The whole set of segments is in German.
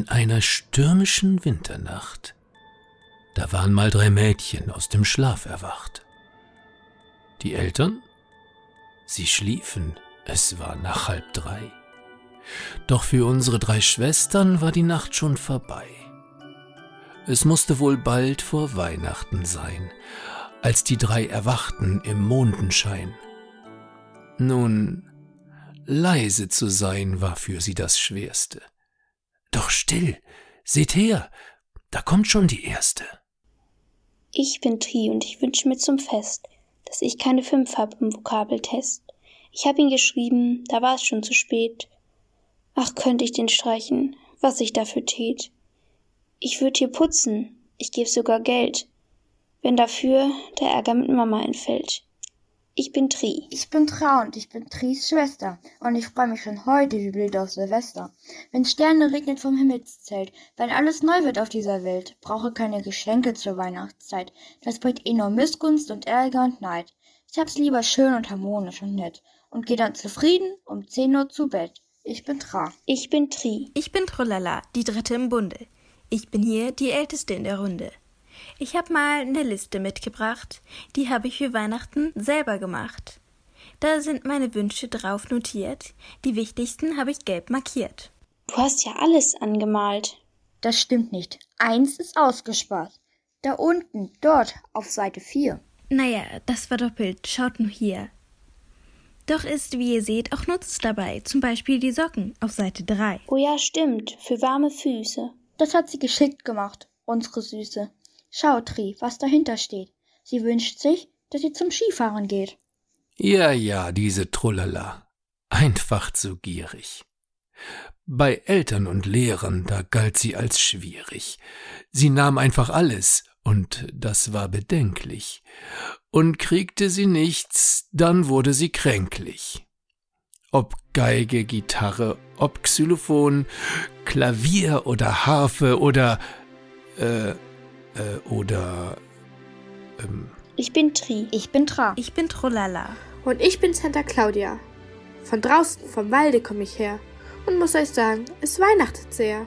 In einer stürmischen Winternacht, da waren mal drei Mädchen aus dem Schlaf erwacht. Die Eltern? Sie schliefen, es war nach halb drei. Doch für unsere drei Schwestern war die Nacht schon vorbei. Es musste wohl bald vor Weihnachten sein, als die drei erwachten im Mondenschein. Nun, leise zu sein war für sie das Schwerste. Doch still, seht her, da kommt schon die Erste. Ich bin Tri und ich wünsche mir zum Fest, dass ich keine Fünf hab im Vokabeltest. Ich hab ihn geschrieben, da war es schon zu spät. Ach, könnte ich den streichen, was ich dafür tät. Ich würd hier putzen, ich geb sogar Geld, wenn dafür der Ärger mit Mama entfällt. Ich bin Tri. Ich bin Tra und ich bin Tris Schwester. Und ich freue mich schon heute wie blöd auf Silvester. Wenn Sterne regnet vom Himmelszelt, wenn alles neu wird auf dieser Welt, brauche keine Geschenke zur Weihnachtszeit. Das bringt eh nur Missgunst und Ärger und Neid. Ich hab's lieber schön und harmonisch und nett und geh dann zufrieden um 10 Uhr zu Bett. Ich bin Tra. Ich bin Tri. Ich bin Trullala, die dritte im Bunde. Ich bin hier die älteste in der Runde. Ich habe mal eine Liste mitgebracht, die habe ich für Weihnachten selber gemacht. Da sind meine Wünsche drauf notiert, die wichtigsten habe ich gelb markiert. Du hast ja alles angemalt. Das stimmt nicht. Eins ist ausgespart. Da unten, dort, auf Seite 4. Naja, das war doppelt, schaut nur hier. Doch ist, wie ihr seht, auch Nutzes dabei, zum Beispiel die Socken auf Seite 3. Oh ja, stimmt, für warme Füße. Das hat sie geschickt gemacht, unsere Süße. Schau, Tri, was dahinter steht. Sie wünscht sich, dass sie zum Skifahren geht. Ja, ja, diese Trullala. Einfach zu gierig. Bei Eltern und Lehrern, da galt sie als schwierig. Sie nahm einfach alles, und das war bedenklich. Und kriegte sie nichts, dann wurde sie kränklich. Ob Geige, Gitarre, ob Xylophon, Klavier oder Harfe oder äh, äh, oder ähm, Ich bin Tri. Ich bin Tra. Ich bin Trullala. Und ich bin Santa Claudia. Von draußen, vom Walde komme ich her und muss euch sagen, es weihnachtet sehr.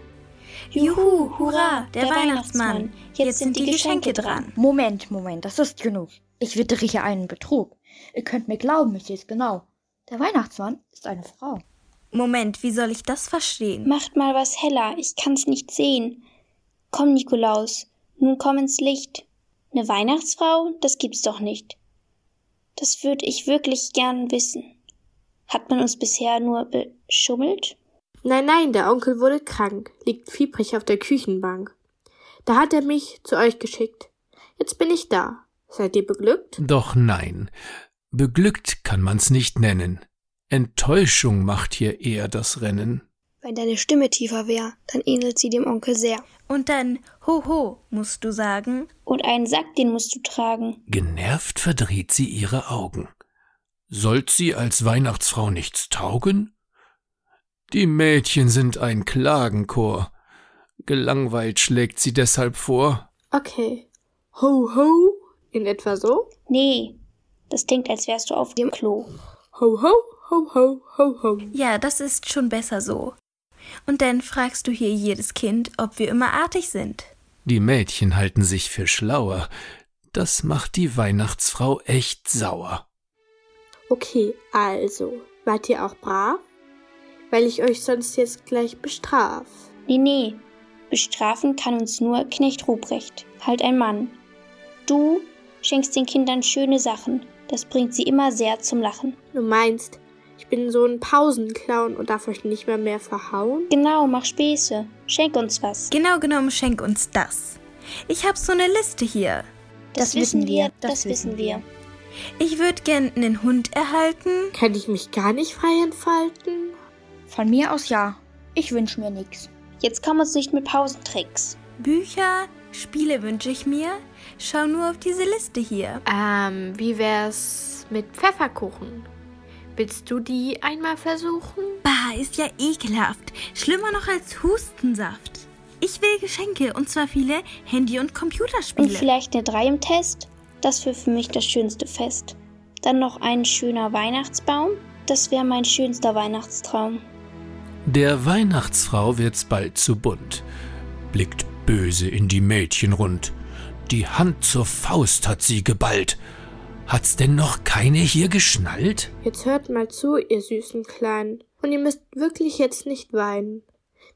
Juhu, hurra, der, Weihnachtsmann. Jetzt sind die Geschenke dran. Moment, Moment, das ist genug. Ich wittere hier einen Betrug. Ihr könnt mir glauben, ich seh's genau. Der Weihnachtsmann ist eine Frau. Moment, wie soll ich das verstehen? Macht mal was heller, ich kann's nicht sehen. Komm, Nikolaus, nun komm ins Licht. Ne Weihnachtsfrau, das gibt's doch nicht. Das würd ich wirklich gern wissen. Hat man uns bisher nur beschummelt? Nein, nein, der Onkel wurde krank, liegt fiebrig auf der Küchenbank. Da hat er mich zu euch geschickt. Jetzt bin ich da. Seid ihr beglückt? Doch nein, beglückt kann man's nicht nennen. Enttäuschung macht hier eher das Rennen. Wenn deine Stimme tiefer wär, dann ähnelt sie dem Onkel sehr. Und dann Ho ho, musst du sagen. Und einen Sack, den musst du tragen. Genervt verdreht sie ihre Augen. Sollt sie als Weihnachtsfrau nichts taugen? Die Mädchen sind ein Klagenchor. Gelangweilt schlägt sie deshalb vor. Okay. Ho ho, in etwa so? Nee, das klingt, als wärst du auf dem Klo. Ho ho, ho ho, ho ho. Ja, das ist schon besser so. Und dann fragst du hier jedes Kind, ob wir immer artig sind. Die Mädchen halten sich für schlauer. Das macht die Weihnachtsfrau echt sauer. Okay, also, wart ihr auch brav? Weil ich euch sonst jetzt gleich bestraf. Nee, nee. Bestrafen kann uns nur Knecht Ruprecht, halt ein Mann. Du schenkst den Kindern schöne Sachen. Das bringt sie immer sehr zum Lachen. Du meinst, ich bin so ein Pausenclown und darf euch nicht mehr mehr verhauen? Genau, mach Späße. Schenk uns was. Genau genommen, schenk uns das. Ich hab so eine Liste hier. Das, wissen wir, das wissen wir. Ich würd gern einen Hund erhalten. Kann ich mich gar nicht frei entfalten? Von mir aus ja. Ich wünsch mir nix. Jetzt komm uns nicht mit Pausentricks. Bücher, Spiele wünsche ich mir. Schau nur auf diese Liste hier. Ähm, wie wär's mit Pfefferkuchen? Willst du die einmal versuchen? Bah, ist ja ekelhaft. Schlimmer noch als Hustensaft. Ich will Geschenke und zwar viele Handy- und Computerspiele. Und vielleicht eine Drei im Test? Das wäre für mich das schönste Fest. Dann noch ein schöner Weihnachtsbaum? Das wäre mein schönster Weihnachtstraum. Der Weihnachtsfrau wird's bald zu bunt, blickt böse in die Mädchen rund. Die Hand zur Faust hat sie geballt. Hat's denn noch keine hier geschnallt? Jetzt hört mal zu, ihr süßen Kleinen. Und ihr müsst wirklich jetzt nicht weinen.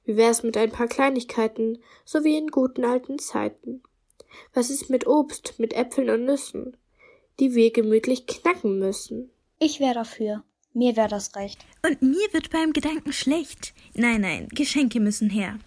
Wie wär's mit ein paar Kleinigkeiten, so wie in guten alten Zeiten? Was ist mit Obst, mit Äpfeln und Nüssen, die wir gemütlich knacken müssen? Ich wär dafür. Mir wär das recht. Und mir wird beim Gedanken schlecht. Nein, nein, Geschenke müssen her.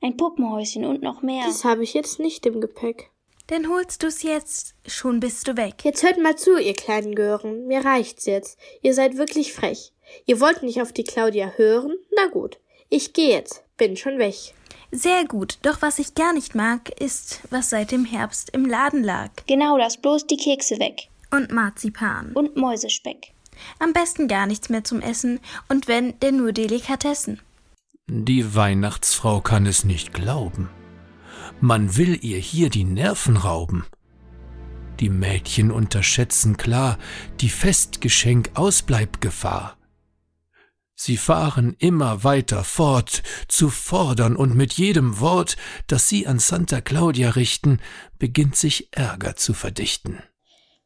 Ein Puppenhäuschen und noch mehr. Das habe ich jetzt nicht im Gepäck. Denn holst du's jetzt, schon bist du weg. Jetzt hört mal zu, ihr kleinen Gören. Mir reicht's jetzt. Ihr seid wirklich frech. Ihr wollt nicht auf die Claudia hören? Na gut. Ich geh jetzt. Bin schon weg. Sehr gut, doch was ich gar nicht mag, ist, was seit dem Herbst im Laden lag. Genau das, bloß die Kekse weg. Und Marzipan. Und Mäusespeck. Am besten gar nichts mehr zum Essen, und wenn, denn nur Delikatessen. Die Weihnachtsfrau kann es nicht glauben. Man will ihr hier die Nerven rauben. Die Mädchen unterschätzen klar die Festgeschenk-Ausbleibgefahr. Sie fahren immer weiter fort, zu fordern, und mit jedem Wort, das sie an Santa Claudia richten, beginnt sich Ärger zu verdichten.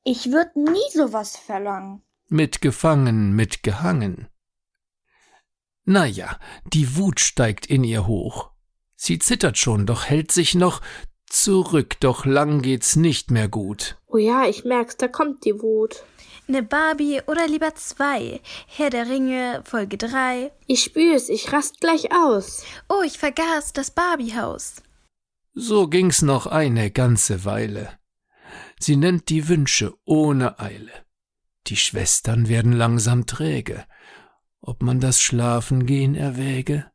Ich würd nie sowas verlangen. Mitgefangen, mitgehangen. Na ja, die Wut steigt in ihr hoch. Sie zittert schon, doch hält sich noch zurück, doch lang geht's nicht mehr gut. Oh ja, ich merk's, da kommt die Wut. Ne Barbie oder lieber zwei. Herr der Ringe, Folge drei. Ich spür's, ich rast gleich aus. Oh, ich vergaß das Barbiehaus. So ging's noch eine ganze Weile. Sie nennt die Wünsche ohne Eile. Die Schwestern werden langsam träge, ob man das Schlafengehen erwäge.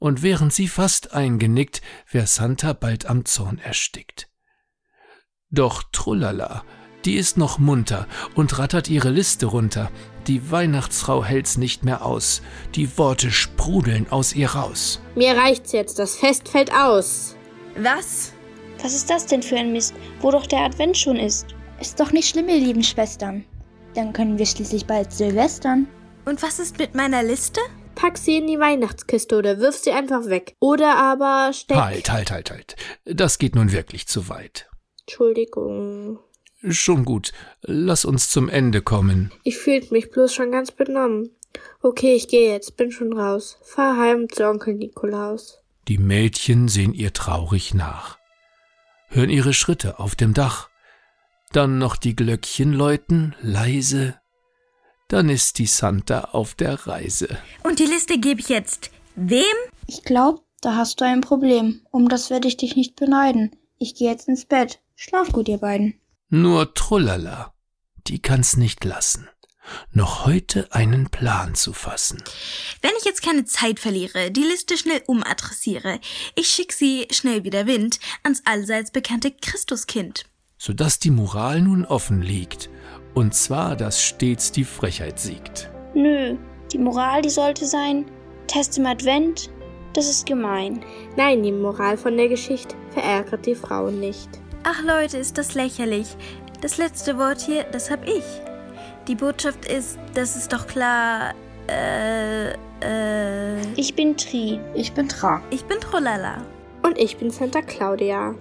Und während sie fast eingenickt, wär Santa bald am Zorn erstickt. Doch Trullala, die ist noch munter und rattert ihre Liste runter. Die Weihnachtsfrau hält's nicht mehr aus. Die Worte sprudeln aus ihr raus. Mir reicht's jetzt, das Fest fällt aus. Was? Was ist das denn für ein Mist, wo doch der Advent schon ist? Ist doch nicht schlimm, ihr lieben Schwestern. Dann können wir schließlich bald Silvestern. Und was ist mit meiner Liste? Pack sie in die Weihnachtskiste oder wirf sie einfach weg. Oder aber steck. Halt, halt, halt, halt. Das geht nun wirklich zu weit. Entschuldigung. Schon gut. Lass uns zum Ende kommen. Ich fühlt mich bloß schon ganz benommen. Okay, ich gehe jetzt, bin schon raus. Fahr heim zu Onkel Nikolaus. Die Mädchen sehen ihr traurig nach, hören ihre Schritte auf dem Dach, dann noch die Glöckchen läuten leise, dann ist die Santa auf der Reise. Und die Liste gebe ich jetzt wem? Ich glaub, da hast du ein Problem. Um das werde ich dich nicht beneiden. Ich gehe jetzt ins Bett. Schlaf gut, ihr beiden. Nur Trullala, die kann's nicht lassen, noch heute einen Plan zu fassen. Wenn ich jetzt keine Zeit verliere, die Liste schnell umadressiere, ich schick sie schnell wie der Wind ans allseits bekannte Christuskind. Sodass die Moral nun offen liegt, und zwar, dass stets die Frechheit siegt. Nö, die Moral, die sollte sein, Test im Advent, das ist gemein. Nein, die Moral von der Geschichte verärgert die Frauen nicht. Ach Leute, ist das lächerlich. Das letzte Wort hier, das hab ich. Die Botschaft ist, das ist doch klar, äh, äh, Ich bin Tri. Ich bin Tra. ich bin Trollala. Und ich bin Santa Claudia.